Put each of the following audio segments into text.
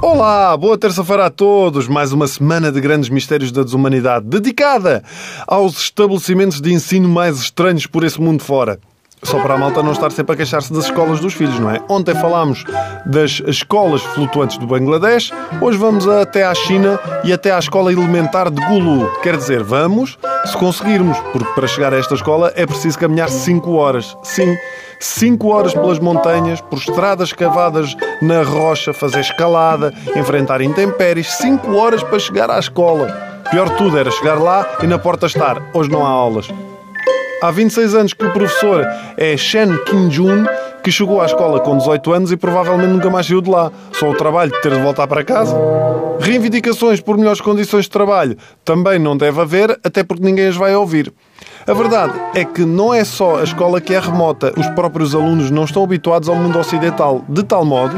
Olá, boa terça-feira a todos. Mais uma semana de grandes mistérios da desumanidade, dedicada aos estabelecimentos de ensino mais estranhos por esse mundo fora. Só para a malta não estar sempre a queixar-se das escolas dos filhos, não é? Ontem falámos das escolas flutuantes do Bangladesh, hoje vamos até à China e até à escola elementar de Gulu. Quer dizer, vamos se conseguirmos, porque para chegar a esta escola é preciso caminhar 5 horas. Sim, 5 horas pelas montanhas, por estradas cavadas na rocha, fazer escalada, enfrentar intempéries. 5 horas para chegar à escola. Pior tudo era chegar lá e na porta estar. Hoje não há aulas. Há 26 anos que o professor é Shen Kim-jun, que chegou à escola com 18 anos e provavelmente nunca mais saiu de lá. Só o trabalho de ter de voltar para casa. Reivindicações por melhores condições de trabalho também não deve haver, até porque ninguém as vai ouvir. A verdade é que não é só a escola que é remota, os próprios alunos não estão habituados ao mundo ocidental, de tal modo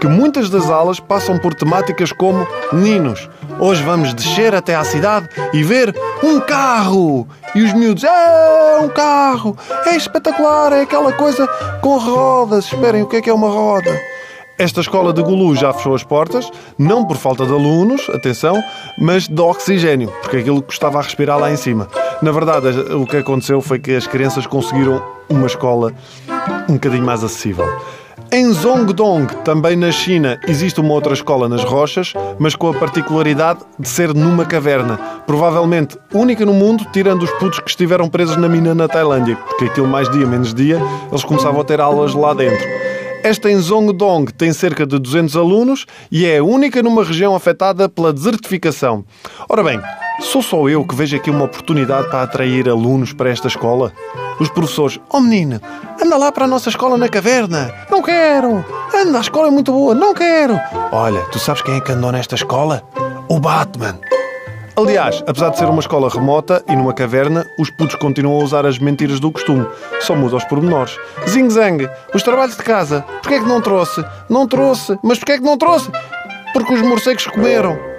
que muitas das aulas passam por temáticas como Meninos, hoje vamos descer até à cidade e ver um carro! E os miúdos, é um carro! É espetacular, é aquela coisa com rodas. Esperem, o que é que é uma roda? Esta escola de Gulu já fechou as portas, não por falta de alunos, atenção, mas de oxigênio, porque aquilo custava a respirar lá em cima. Na verdade, o que aconteceu foi que as crianças conseguiram uma escola um bocadinho mais acessível. Em Zongdong, também na China, existe uma outra escola nas rochas, mas com a particularidade de ser numa caverna. Provavelmente única no mundo, tirando os putos que estiveram presos na mina na Tailândia, porque aquilo mais dia menos dia, eles começavam a ter aulas lá dentro. Esta em Zongdong tem cerca de 200 alunos e é a única numa região afetada pela desertificação. Ora bem, sou só eu que vejo aqui uma oportunidade para atrair alunos para esta escola? Os professores, oh menino, anda lá para a nossa escola na caverna. Não quero. Anda, a escola é muito boa. Não quero. Olha, tu sabes quem é que andou nesta escola? O Batman. Aliás, apesar de ser uma escola remota e numa caverna, os putos continuam a usar as mentiras do costume. Só muda os pormenores. Zing Zang, os trabalhos de casa. Porquê é que não trouxe? Não trouxe. Mas porquê é que não trouxe? Porque os morcegos comeram.